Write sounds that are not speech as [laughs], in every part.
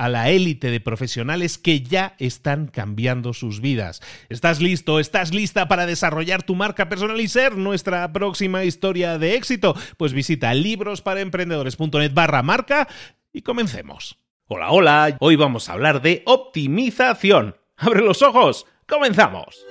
a la élite de profesionales que ya están cambiando sus vidas. ¿Estás listo? ¿Estás lista para desarrollar tu marca personal y ser nuestra próxima historia de éxito? Pues visita librosparaemprendedores.net barra marca y comencemos. Hola, hola, hoy vamos a hablar de optimización. ¡Abre los ojos! ¡Comenzamos!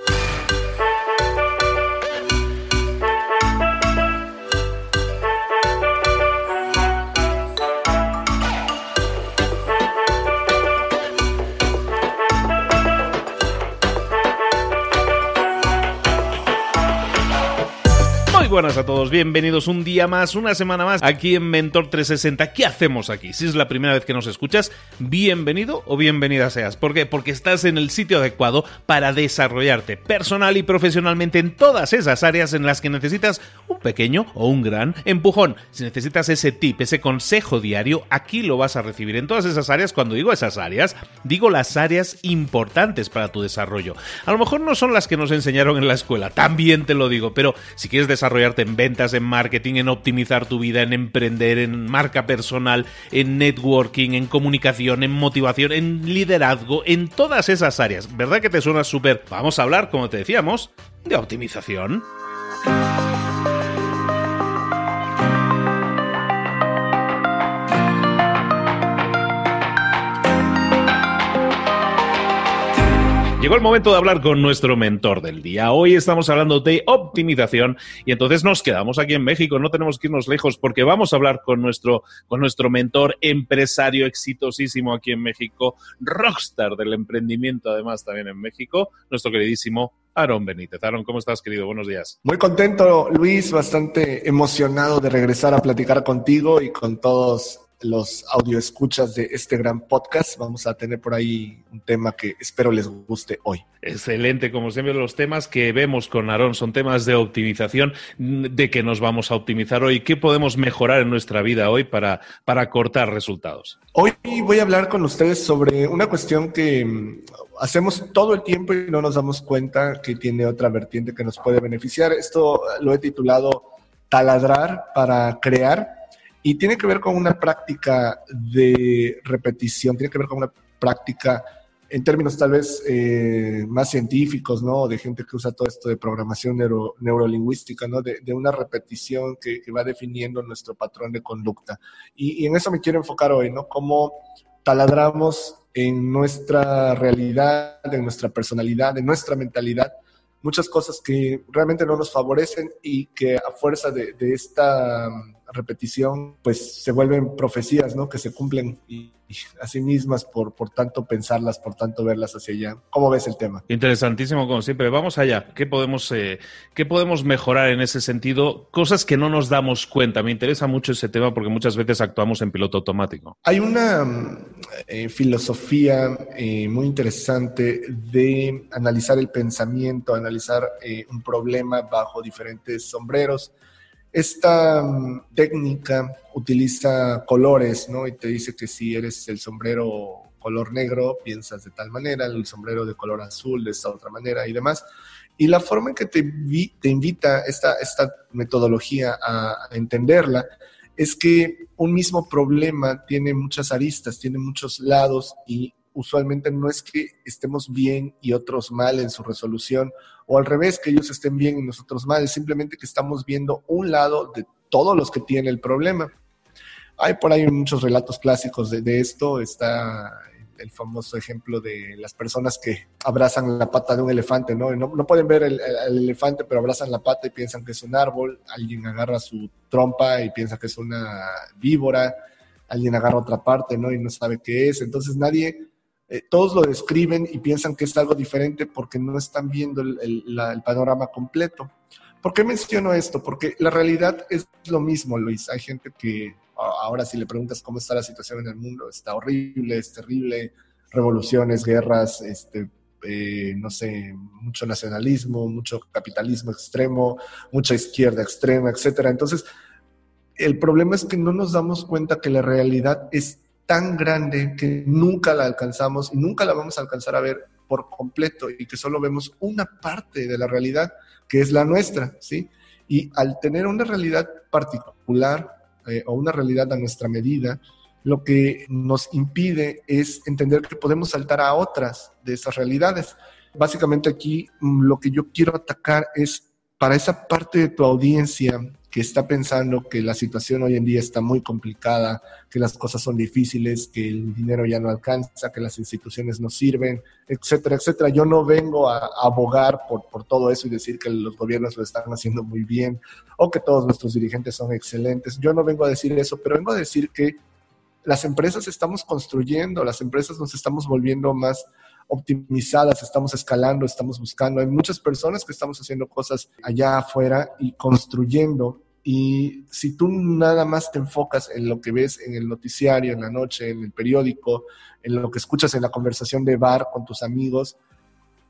Buenas a todos, bienvenidos un día más, una semana más aquí en Mentor 360. ¿Qué hacemos aquí? Si es la primera vez que nos escuchas, bienvenido o bienvenida seas. ¿Por qué? Porque estás en el sitio adecuado para desarrollarte personal y profesionalmente en todas esas áreas en las que necesitas un pequeño o un gran empujón. Si necesitas ese tip, ese consejo diario, aquí lo vas a recibir en todas esas áreas. Cuando digo esas áreas, digo las áreas importantes para tu desarrollo. A lo mejor no son las que nos enseñaron en la escuela, también te lo digo, pero si quieres desarrollar en ventas, en marketing, en optimizar tu vida, en emprender, en marca personal, en networking, en comunicación, en motivación, en liderazgo, en todas esas áreas. ¿Verdad que te suena súper? Vamos a hablar, como te decíamos, de optimización. Llegó el momento de hablar con nuestro mentor del día. Hoy estamos hablando de optimización y entonces nos quedamos aquí en México, no tenemos que irnos lejos porque vamos a hablar con nuestro, con nuestro mentor empresario exitosísimo aquí en México, rockstar del emprendimiento además también en México, nuestro queridísimo Aaron Benítez. Aaron, ¿cómo estás, querido? Buenos días. Muy contento, Luis, bastante emocionado de regresar a platicar contigo y con todos los escuchas de este gran podcast. Vamos a tener por ahí un tema que espero les guste hoy. Excelente, como siempre los temas que vemos con Aarón son temas de optimización, de que nos vamos a optimizar hoy, qué podemos mejorar en nuestra vida hoy para, para cortar resultados. Hoy voy a hablar con ustedes sobre una cuestión que mm, hacemos todo el tiempo y no nos damos cuenta que tiene otra vertiente que nos puede beneficiar. Esto lo he titulado taladrar para crear y tiene que ver con una práctica de repetición, tiene que ver con una práctica en términos tal vez eh, más científicos, ¿no? De gente que usa todo esto de programación neurolingüística, ¿no? De, una repetición que, va definiendo nuestro patrón de conducta. Y, y, en eso me quiero enfocar hoy, ¿no? Cómo taladramos en nuestra realidad, en nuestra personalidad, en nuestra mentalidad, muchas cosas que realmente no nos favorecen y que a fuerza de, esta repetición, pues se vuelven profecías, ¿no? Que se cumplen y, a sí mismas por, por tanto pensarlas, por tanto verlas hacia allá. ¿Cómo ves el tema? Interesantísimo, como siempre. Vamos allá. ¿Qué podemos, eh, ¿qué podemos mejorar en ese sentido? Cosas que no nos damos cuenta. Me interesa mucho ese tema porque muchas veces actuamos en piloto automático. Hay una eh, filosofía eh, muy interesante de analizar el pensamiento, analizar un problema bajo diferentes sombreros. Esta mm, técnica utiliza colores, ¿no? Y te dice que si eres el sombrero color negro, piensas de tal manera, el sombrero de color azul de esta otra manera y demás. Y la forma en que te, invita esta, esta metodología a entenderla es que un mismo problema tiene muchas aristas, tiene muchos lados y usualmente no es que estemos bien y otros mal en su resolución, o al revés, que ellos estén bien y nosotros mal, es simplemente que estamos viendo un lado de todos los que tienen el problema. Hay por ahí muchos relatos clásicos de, esto, está el famoso ejemplo de las personas que abrazan la pata de un elefante, ¿no? No, pueden ver el, elefante, pero abrazan la pata y piensan que es un árbol, alguien agarra su trompa y piensa que es una víbora, alguien agarra otra parte, ¿no? Y no sabe qué es. Entonces nadie eh, todos lo describen y piensan que es algo diferente porque no están viendo el, panorama completo. ¿Por qué menciono esto? Porque la realidad es lo mismo, Luis. Hay gente que ahora si le preguntas cómo está la situación en el mundo, está horrible, es terrible, revoluciones, guerras, este, eh, no sé, mucho nacionalismo, mucho capitalismo extremo, mucha izquierda extrema, etcétera. Entonces, el problema es que no nos damos cuenta que la realidad es tan grande que nunca la alcanzamos y nunca la vamos a alcanzar a ver por completo y que solo vemos una parte de la realidad que es la nuestra, ¿sí? Y al tener una realidad particular eh, o una realidad a nuestra medida, lo que nos impide es entender que podemos saltar a otras de esas realidades. Básicamente aquí mm, lo que yo quiero atacar es para esa parte de tu audiencia que está pensando que la situación hoy en día está muy complicada, que las cosas son difíciles, que el dinero ya no alcanza, que las instituciones no sirven, etcétera, etcétera. Yo no vengo a, abogar por, por, todo eso y decir que los gobiernos lo están haciendo muy bien o que todos nuestros dirigentes son excelentes. Yo no vengo a decir eso, pero vengo a decir que las empresas estamos construyendo, las empresas nos estamos volviendo más optimizadas, estamos escalando, estamos buscando. Hay muchas personas que estamos haciendo cosas allá afuera y construyendo. Y si tú nada más te enfocas en lo que ves en el noticiario, en la noche, en el periódico, en lo que escuchas en la conversación de bar con tus amigos,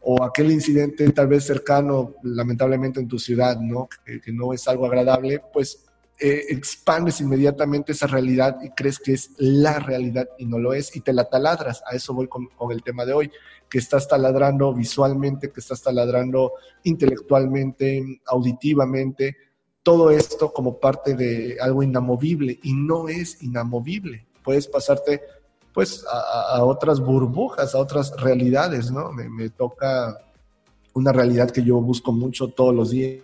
o aquel incidente tal vez cercano, lamentablemente en tu ciudad, ¿no? Que, que no es algo agradable, pues eh, expandes inmediatamente esa realidad y crees que es la realidad y no lo es y te la taladras. A eso voy con, el tema de hoy, que estás taladrando visualmente, que estás taladrando intelectualmente, auditivamente, todo esto como parte de algo inamovible y no es inamovible. Puedes pasarte pues a, otras burbujas, a otras realidades, ¿no? Me, me toca una realidad que yo busco mucho todos los días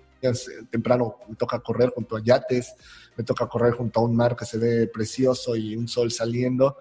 temprano me toca correr junto a yates, me toca correr junto a un mar que se ve precioso y un sol saliendo.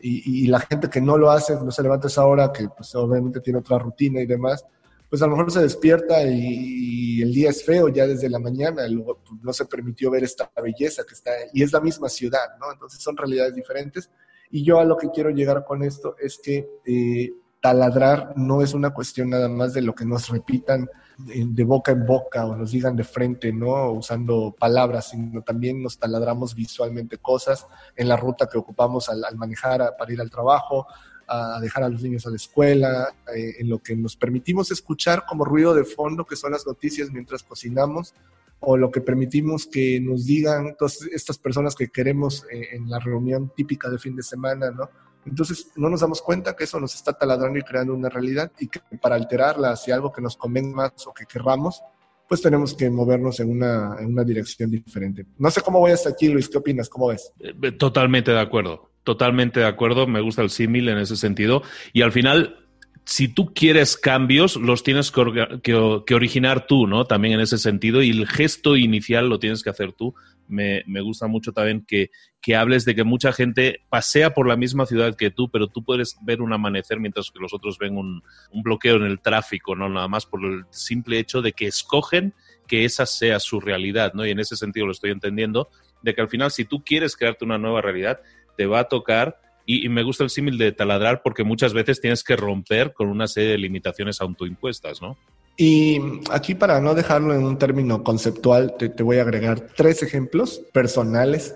Y, la gente que no lo hace, no se levanta a esa hora, que pues obviamente tiene otra rutina y demás, pues a lo mejor se despierta y, el día es feo ya desde la mañana, luego pues, no se permitió ver esta belleza que está, y es la misma ciudad, ¿no? Entonces son realidades diferentes. Y yo a lo que quiero llegar con esto es que eh, taladrar no es una cuestión nada más de lo que nos repitan de boca en boca o nos digan de frente, ¿no? Usando palabras, sino también nos taladramos visualmente cosas en la ruta que ocupamos al, manejar para ir al trabajo, a dejar a los niños a la escuela, eh, en lo que nos permitimos escuchar como ruido de fondo, que son las noticias mientras cocinamos, o lo que permitimos que nos digan todas estas personas que queremos eh, en la reunión típica de fin de semana, ¿no? Entonces no nos damos cuenta que eso nos está taladrando y creando una realidad y que para alterarla hacia algo que nos convenga más o que querramos, pues tenemos que movernos en una, en una dirección diferente. No sé cómo voy hasta aquí, Luis, ¿qué opinas? ¿Cómo ves? Eh, totalmente de acuerdo, totalmente de acuerdo, me gusta el símil en ese sentido y al final si tú quieres cambios, los tienes que, originar tú, ¿no? También en ese sentido, y el gesto inicial lo tienes que hacer tú. Me, gusta mucho también que, hables de que mucha gente pasea por la misma ciudad que tú, pero tú puedes ver un amanecer mientras que los otros ven un, un bloqueo en el tráfico, ¿no? Nada más por el simple hecho de que escogen que esa sea su realidad, ¿no? Y en ese sentido lo estoy entendiendo de que al final si tú quieres crearte una nueva realidad, te va a tocar y, me gusta el símil de taladrar porque muchas veces tienes que romper con una serie de limitaciones autoimpuestas, ¿no? Y aquí para no dejarlo en un término conceptual, te, te voy a agregar tres ejemplos personales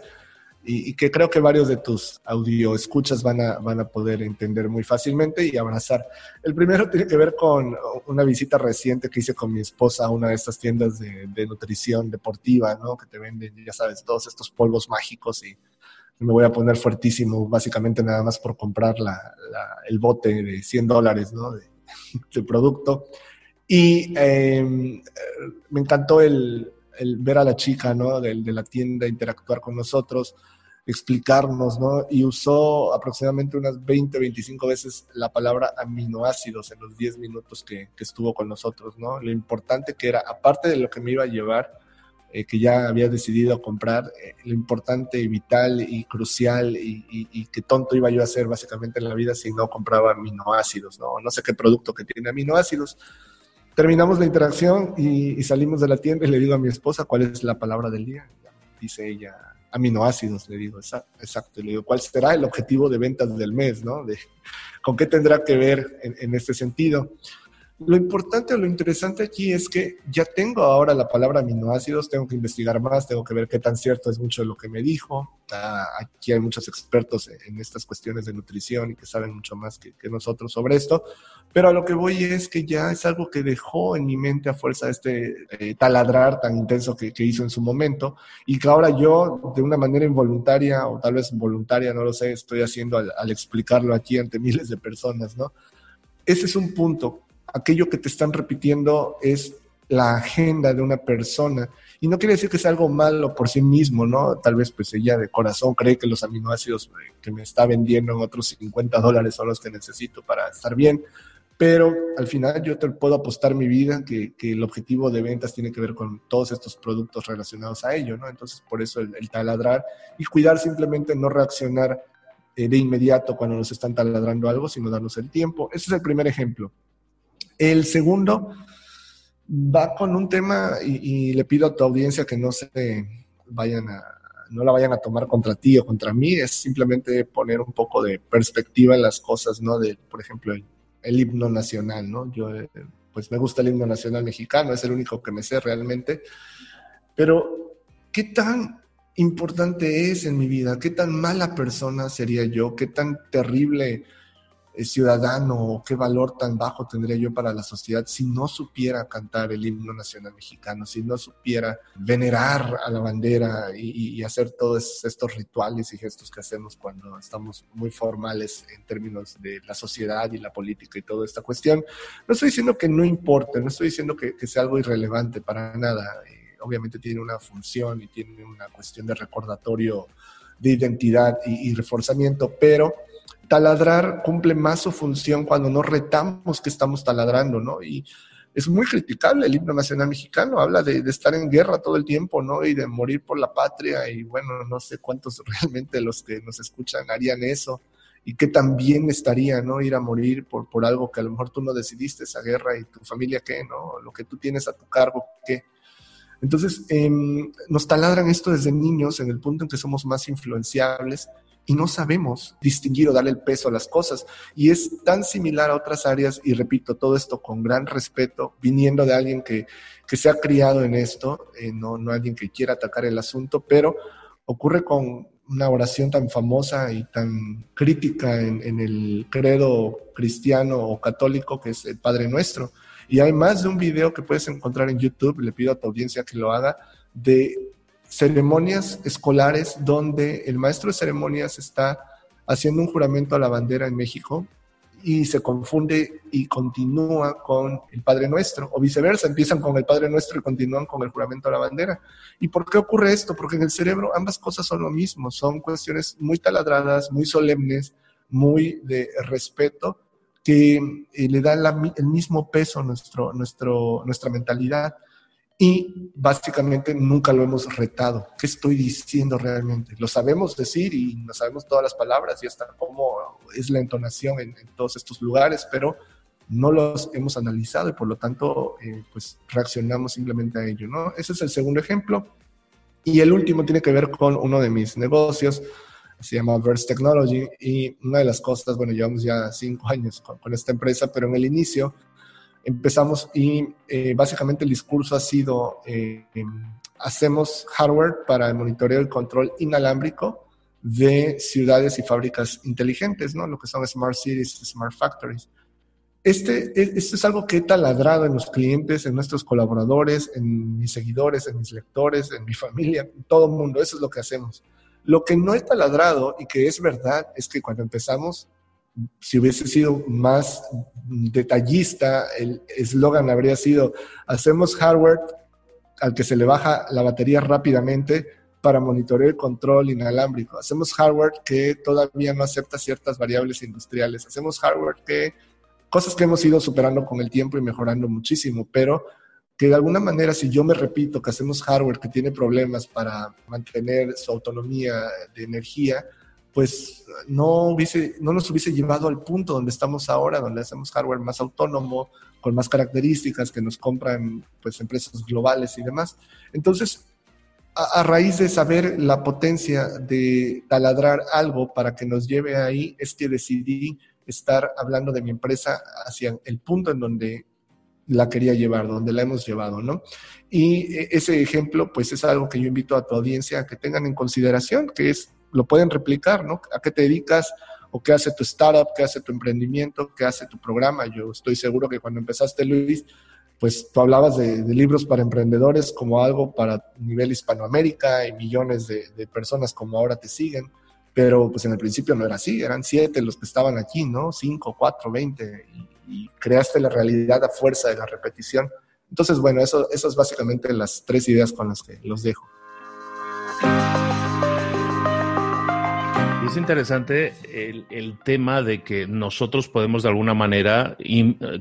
y, que creo que varios de tus audio escuchas van a, van a poder entender muy fácilmente y abrazar. El primero tiene que ver con una visita reciente que hice con mi esposa a una de estas tiendas de, nutrición deportiva, ¿no? Que te venden, ya sabes, todos estos polvos mágicos y me voy a poner fuertísimo, básicamente nada más por comprar la, el bote de 100 dólares, ¿no? De, producto. Y em, me encantó el, el, ver a la chica, ¿no? De, de la tienda interactuar con nosotros explicarnos, ¿no? Y usó aproximadamente unas 20, 25 veces la palabra aminoácidos en los 10 minutos que, estuvo con nosotros, ¿no? Lo importante que era, aparte de lo que me iba a llevar, eh, que ya había decidido comprar, eh, lo importante y vital y crucial y, y, qué tonto iba yo a hacer básicamente en la vida si no compraba aminoácidos, ¿no? No sé qué producto que tiene aminoácidos. Terminamos la interacción y, y salimos de la tienda y le digo a mi esposa cuál es la palabra del día. Dice ella, aminoácidos, le digo, exacto, le digo, ¿cuál será el objetivo de ventas del mes, no? De, ¿Con qué tendrá que ver en este sentido? Lo importante o lo interesante aquí es que ya tengo ahora la palabra aminoácidos, tengo que investigar más, tengo que ver qué tan cierto es mucho de lo que me dijo. Ah, aquí hay muchos expertos en estas cuestiones de nutrición y que saben mucho más que, nosotros sobre esto, pero a lo que voy es que ya es algo que dejó en mi mente a fuerza este eh, taladrar tan intenso que, hizo en su momento y que ahora yo de una manera involuntaria o tal vez voluntaria, no lo sé, estoy haciendo al, al explicarlo aquí ante miles de personas, ¿no? Ese es un punto aquello que te están repitiendo es la agenda de una persona. Y no quiere decir que sea algo malo por sí mismo, ¿no? Tal vez pues ella de corazón cree que los aminoácidos eh, que me está vendiendo en otros 50 dólares son los que necesito para estar bien. Pero al final yo te puedo apostar mi vida que, el objetivo de ventas tiene que ver con todos estos productos relacionados a ello, ¿no? Entonces por eso el, taladrar y cuidar simplemente no reaccionar eh, de inmediato cuando nos están taladrando algo, sino darnos el tiempo. Ese es el primer ejemplo. El segundo va con un tema y, le pido a tu audiencia que no se vayan a, no la vayan a tomar contra ti o contra mí, es simplemente poner un poco de perspectiva en las cosas, ¿no? De, por ejemplo, el, himno nacional, ¿no? Yo, eh, pues me gusta el himno nacional mexicano, es el único que me sé realmente, pero ¿qué tan importante es en mi vida? ¿Qué tan mala persona sería yo? ¿Qué tan terrible ciudadano qué valor tan bajo tendría yo para la sociedad si no supiera cantar el himno nacional mexicano, si no supiera venerar a la bandera y, hacer todos estos rituales y gestos que hacemos cuando estamos muy formales en términos de la sociedad y la política y toda esta cuestión. No estoy diciendo que no importe, no estoy diciendo que, sea algo irrelevante para nada. Eh, obviamente tiene una función y tiene una cuestión de recordatorio de identidad y reforzamiento, pero taladrar cumple más su función cuando no retamos que estamos taladrando, ¿no? Y es muy criticable el himno nacional mexicano, habla de, estar en guerra todo el tiempo, ¿no? Y de morir por la patria, y bueno, no sé cuántos [laughs] realmente los que nos escuchan harían eso, y qué tan bien estaría, ¿no? Ir a morir por, por algo que a lo mejor tú no decidiste, esa guerra, y tu familia qué, ¿no? Lo que tú tienes a tu cargo, ¿qué? Entonces, em, nos taladran esto desde niños en el punto en que somos más influenciables y no sabemos distinguir o darle el peso a las cosas. Y es tan similar a otras áreas, y repito, todo esto con gran respeto, viniendo de alguien que, que se ha criado en esto, eh, no, no alguien que quiera atacar el asunto, pero ocurre con una oración tan famosa y tan crítica en, en el credo cristiano o católico que es el Padre Nuestro. Y hay más de un video que puedes encontrar en YouTube, le pido a tu audiencia que lo haga, de ceremonias escolares donde el maestro de ceremonias está haciendo un juramento a la bandera en México y se confunde y continúa con el Padre Nuestro, o viceversa, empiezan con el Padre Nuestro y continúan con el juramento a la bandera. ¿Y por qué ocurre esto? Porque en el cerebro ambas cosas son lo mismo, son cuestiones muy taladradas, muy solemnes, muy de respeto, que eh, le dan el mismo peso a nuestro, nuestro, nuestra mentalidad y básicamente nunca lo hemos retado. ¿Qué estoy diciendo realmente? Lo sabemos decir y no sabemos todas las palabras y hasta cómo es la entonación en, todos estos lugares, pero no los hemos analizado y por lo tanto eh, pues reaccionamos simplemente a ello, ¿no? Ese es el segundo ejemplo. Y el último tiene que ver con uno de mis negocios, se llama Verse Technology, y una de las cosas, bueno, llevamos ya cinco años con, esta empresa, pero en el inicio empezamos y eh, básicamente el discurso ha sido, eh, hacemos hardware para el monitoreo y control inalámbrico de ciudades y fábricas inteligentes, ¿no? Lo que son smart cities, smart factories. Este, e, esto es algo que he taladrado en los clientes, en nuestros colaboradores, en mis seguidores, en mis lectores, en mi [laughs] familia, en todo el mundo. Eso es lo que hacemos. Lo que no he taladrado y que es verdad es que cuando empezamos, si hubiese sido más detallista, el eslogan habría sido, hacemos hardware al que se le baja la batería rápidamente para monitorear el control inalámbrico. Hacemos hardware que todavía no acepta ciertas variables industriales. Hacemos hardware que, cosas que hemos ido superando con el tiempo y mejorando muchísimo, pero que de alguna manera si yo me repito que hacemos hardware que tiene problemas para mantener su autonomía de energía, pues no, hubiese, no nos hubiese llevado al punto donde estamos ahora, donde hacemos hardware más autónomo, con más características que nos compran pues empresas globales y demás. Entonces, a, a, raíz de saber la potencia de taladrar algo para que nos lleve ahí, es que decidí estar hablando de mi empresa hacia el punto en donde la quería llevar, donde la hemos llevado, ¿no? Y e, ese ejemplo, pues es algo que yo invito a tu audiencia a que tengan en consideración, que es, lo pueden replicar, ¿no? ¿A qué te dedicas? ¿O qué hace tu startup? ¿Qué hace tu emprendimiento? ¿Qué hace tu programa? Yo estoy seguro que cuando empezaste, Luis, pues tú hablabas de, libros para emprendedores como algo para nivel Hispanoamérica y millones de, de personas como ahora te siguen pero pues en el principio no era así, eran siete los que estaban aquí, ¿no? Cinco, cuatro, veinte, y, creaste la realidad a fuerza de la repetición. Entonces, bueno, eso, eso es básicamente las tres ideas con las que los dejo. Es interesante el, tema de que nosotros podemos de alguna manera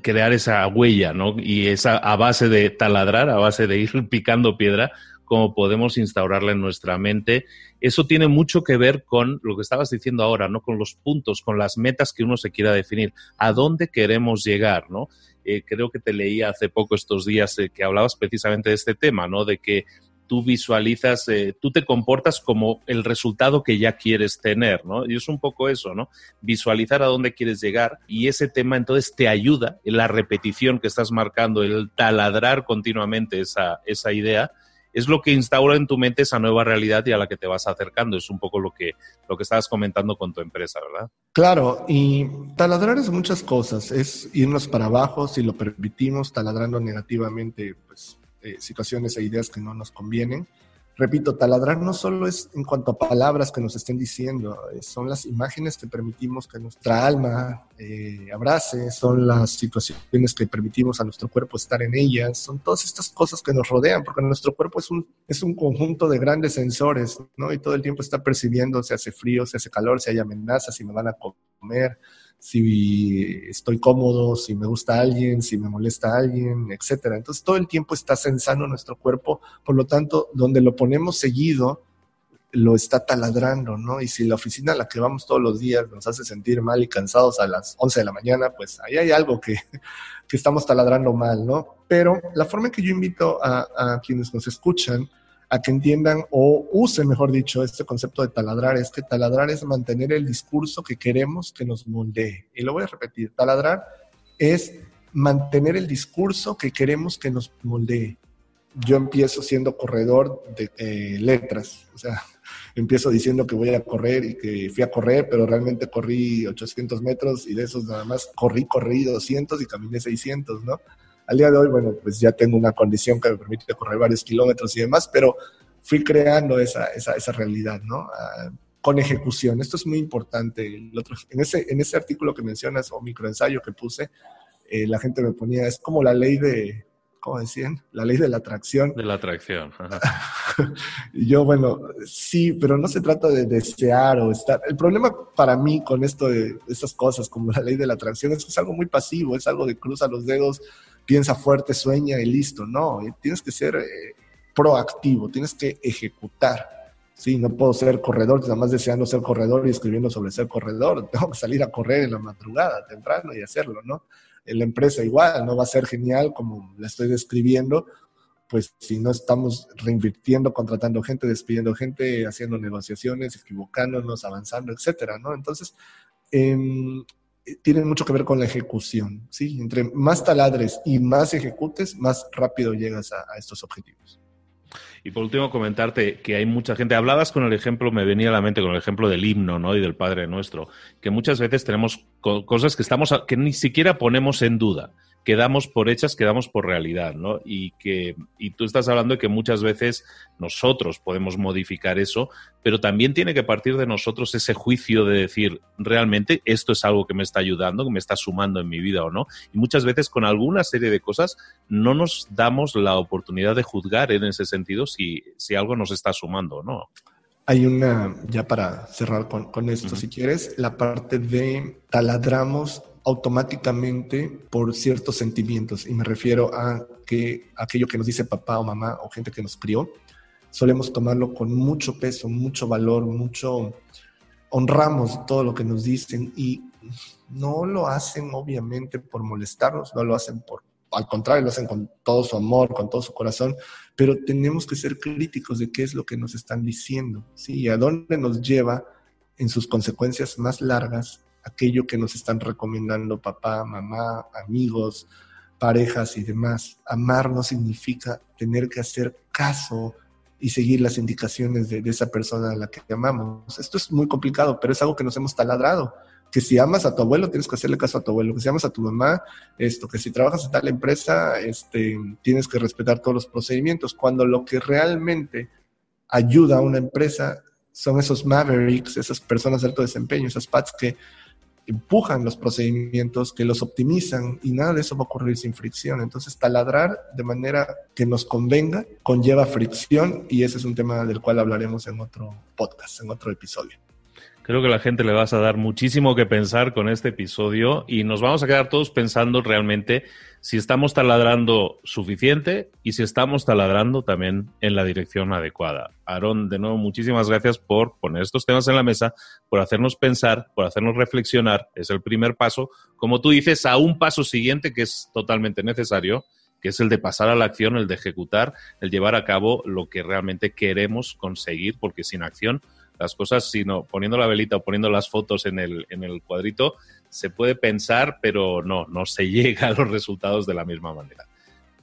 crear esa huella, ¿no? Y esa a base de taladrar, a base de ir [laughs] picando piedra, cómo podemos instaurarla en nuestra mente. Eso tiene mucho que ver con lo que estabas diciendo ahora, ¿no? Con los puntos, con las metas que uno se quiera definir, a dónde queremos llegar, ¿no? Eh, creo que te leía hace poco estos días eh, que hablabas precisamente de este tema, ¿no? De que tú visualizas, eh, tú te comportas como el resultado que ya quieres tener, ¿no? Y es un poco eso, ¿no? Visualizar a dónde quieres llegar y ese tema entonces te ayuda la repetición que estás marcando, el taladrar continuamente esa, esa idea, es lo que instaura en tu mente esa nueva realidad y a la que te vas acercando. Es un poco lo que, lo que estabas comentando con tu empresa, ¿verdad? Claro, y taladrar es muchas cosas. Es irnos para abajo si lo permitimos, taladrando negativamente pues, eh, situaciones e ideas que no nos convienen repito, taladrar no solo es en cuanto a palabras que nos estén diciendo, eh, son las imágenes que permitimos que nuestra alma eh, abrace, son las situaciones que permitimos a nuestro cuerpo estar en ellas, son todas estas cosas que nos rodean, porque nuestro cuerpo es un, es un conjunto de grandes sensores, ¿no? Y todo el tiempo está percibiendo si hace frío, si hace calor, si hay amenazas, si me van a comer, si estoy cómodo, si me gusta alguien, si me molesta alguien, etcétera. Entonces todo el tiempo está sensando nuestro cuerpo, por lo tanto, donde lo ponemos seguido, lo está taladrando, ¿no? Y si la oficina a la que vamos todos los días nos hace sentir mal y cansados a las 11 de la mañana, pues ahí hay algo que, que estamos taladrando mal, ¿no? Pero la forma en que yo invito a, a quienes nos escuchan a que entiendan o usen, mejor dicho, este concepto de taladrar. Es que taladrar es mantener el discurso que queremos que nos moldee. Y lo voy a repetir, taladrar es mantener el discurso que queremos que nos moldee. Yo empiezo siendo corredor de eh, letras, o sea, [laughs] empiezo diciendo que voy a correr y que fui a correr, pero realmente corrí 800 metros y de esos nada más corrí, corrí 200 y caminé 600, ¿no? Al día de hoy, bueno, pues ya tengo una condición que me permite correr varios kilómetros y demás, pero fui creando esa, esa, esa realidad, ¿no? Ah, con ejecución. Esto es muy importante. El otro, en, ese, en ese artículo que mencionas o microensayo que puse, eh, la gente me ponía, es como la ley de, ¿cómo decían? La ley de la atracción. De la atracción. [laughs] y yo, bueno, sí, pero no se trata de desear o estar. El problema para mí con esto de estas cosas, como la ley de la atracción, es que es algo muy pasivo, es algo de cruza los dedos, piensa fuerte, sueña y listo. No, eh, tienes que ser eh, proactivo, tienes que ejecutar. Sí, no puedo ser corredor, nada más deseando ser corredor y escribiendo sobre ser corredor. [laughs] Tengo que salir a correr en la madrugada, temprano y hacerlo, ¿no? En la empresa igual, no va a ser genial como la estoy describiendo, pues si no estamos reinvirtiendo, contratando gente, despidiendo gente, haciendo negociaciones, equivocándonos, avanzando, etcétera, ¿no? Entonces, eh, tienen mucho que ver con la ejecución, ¿sí? Entre más taladres y más ejecutes, más rápido llegas a, a estos objetivos. Y por último, comentarte que hay mucha gente. Hablabas con el ejemplo, me venía a la mente con el ejemplo del himno, ¿no? Y del Padre Nuestro, que muchas veces tenemos cosas que estamos que ni siquiera ponemos en duda quedamos por hechas, quedamos por realidad, ¿no? Y que y tú estás hablando de que muchas veces nosotros podemos modificar eso, pero también tiene que partir de nosotros ese juicio de decir, realmente esto es algo que me está ayudando, que me está sumando en mi vida o no. Y muchas veces con alguna serie de cosas no nos damos la oportunidad de juzgar en ese sentido si, si algo nos está sumando o no. Hay una, ya para cerrar con, con esto, si quieres, la parte de taladramos automáticamente por ciertos sentimientos. Y me refiero a que aquello que nos dice papá o mamá o gente que nos crió, solemos tomarlo con mucho peso, mucho valor, mucho... Honramos todo lo que nos dicen y no lo hacen obviamente por molestarnos, no lo hacen por, al contrario, lo hacen con todo su amor, con todo su corazón, pero tenemos que ser críticos de qué es lo que nos están diciendo, ¿sí? Y a dónde nos lleva en sus consecuencias más largas aquello que nos están recomendando papá, mamá, amigos, parejas y demás. Amar no significa tener que hacer caso y seguir las indicaciones de, esa persona a la que amamos. Esto es muy complicado, pero es algo que nos hemos taladrado. Que si amas a tu abuelo, tienes que hacerle caso a tu abuelo. Que si amas a tu mamá, esto. Que si trabajas en tal empresa, este, tienes que respetar todos los procedimientos. Cuando lo que realmente ayuda a una empresa son esos mavericks, esas personas de alto desempeño, esas PATs que empujan los procedimientos, que los optimizan y nada de eso va a ocurrir sin fricción. Entonces, taladrar de manera que nos convenga conlleva fricción y ese es un tema del cual hablaremos en otro podcast, en otro episodio. Creo que la gente le vas a dar muchísimo que pensar con este episodio y nos vamos a quedar todos pensando realmente si estamos taladrando suficiente y si estamos taladrando también en la dirección adecuada. Aarón, de nuevo, muchísimas gracias por poner estos temas en la mesa, por hacernos pensar, por hacernos reflexionar. Es el primer paso, como tú dices, a un paso siguiente que es totalmente necesario, que es el de pasar a la acción, el de ejecutar, el llevar a cabo lo que realmente queremos conseguir, porque sin acción las cosas, sino poniendo la velita o poniendo las fotos en el, en el cuadrito, se puede pensar, pero no, no se [laughs] llega a los resultados de la misma manera.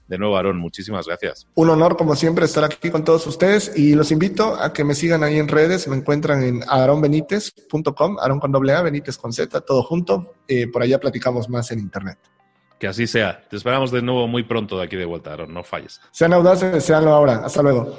De nuevo, Aarón, muchísimas gracias. Un honor, como siempre, estar aquí con todos ustedes y los invito a que me sigan ahí en redes. Me encuentran en aaronbenitez.com, Aaron con doble A, Benítez con Z, todo junto. Eh, por allá platicamos más en internet. Que así sea. Te esperamos de nuevo muy pronto de aquí de vuelta, Aaron. No falles. Sean audaces, seanlo ahora. Hasta luego.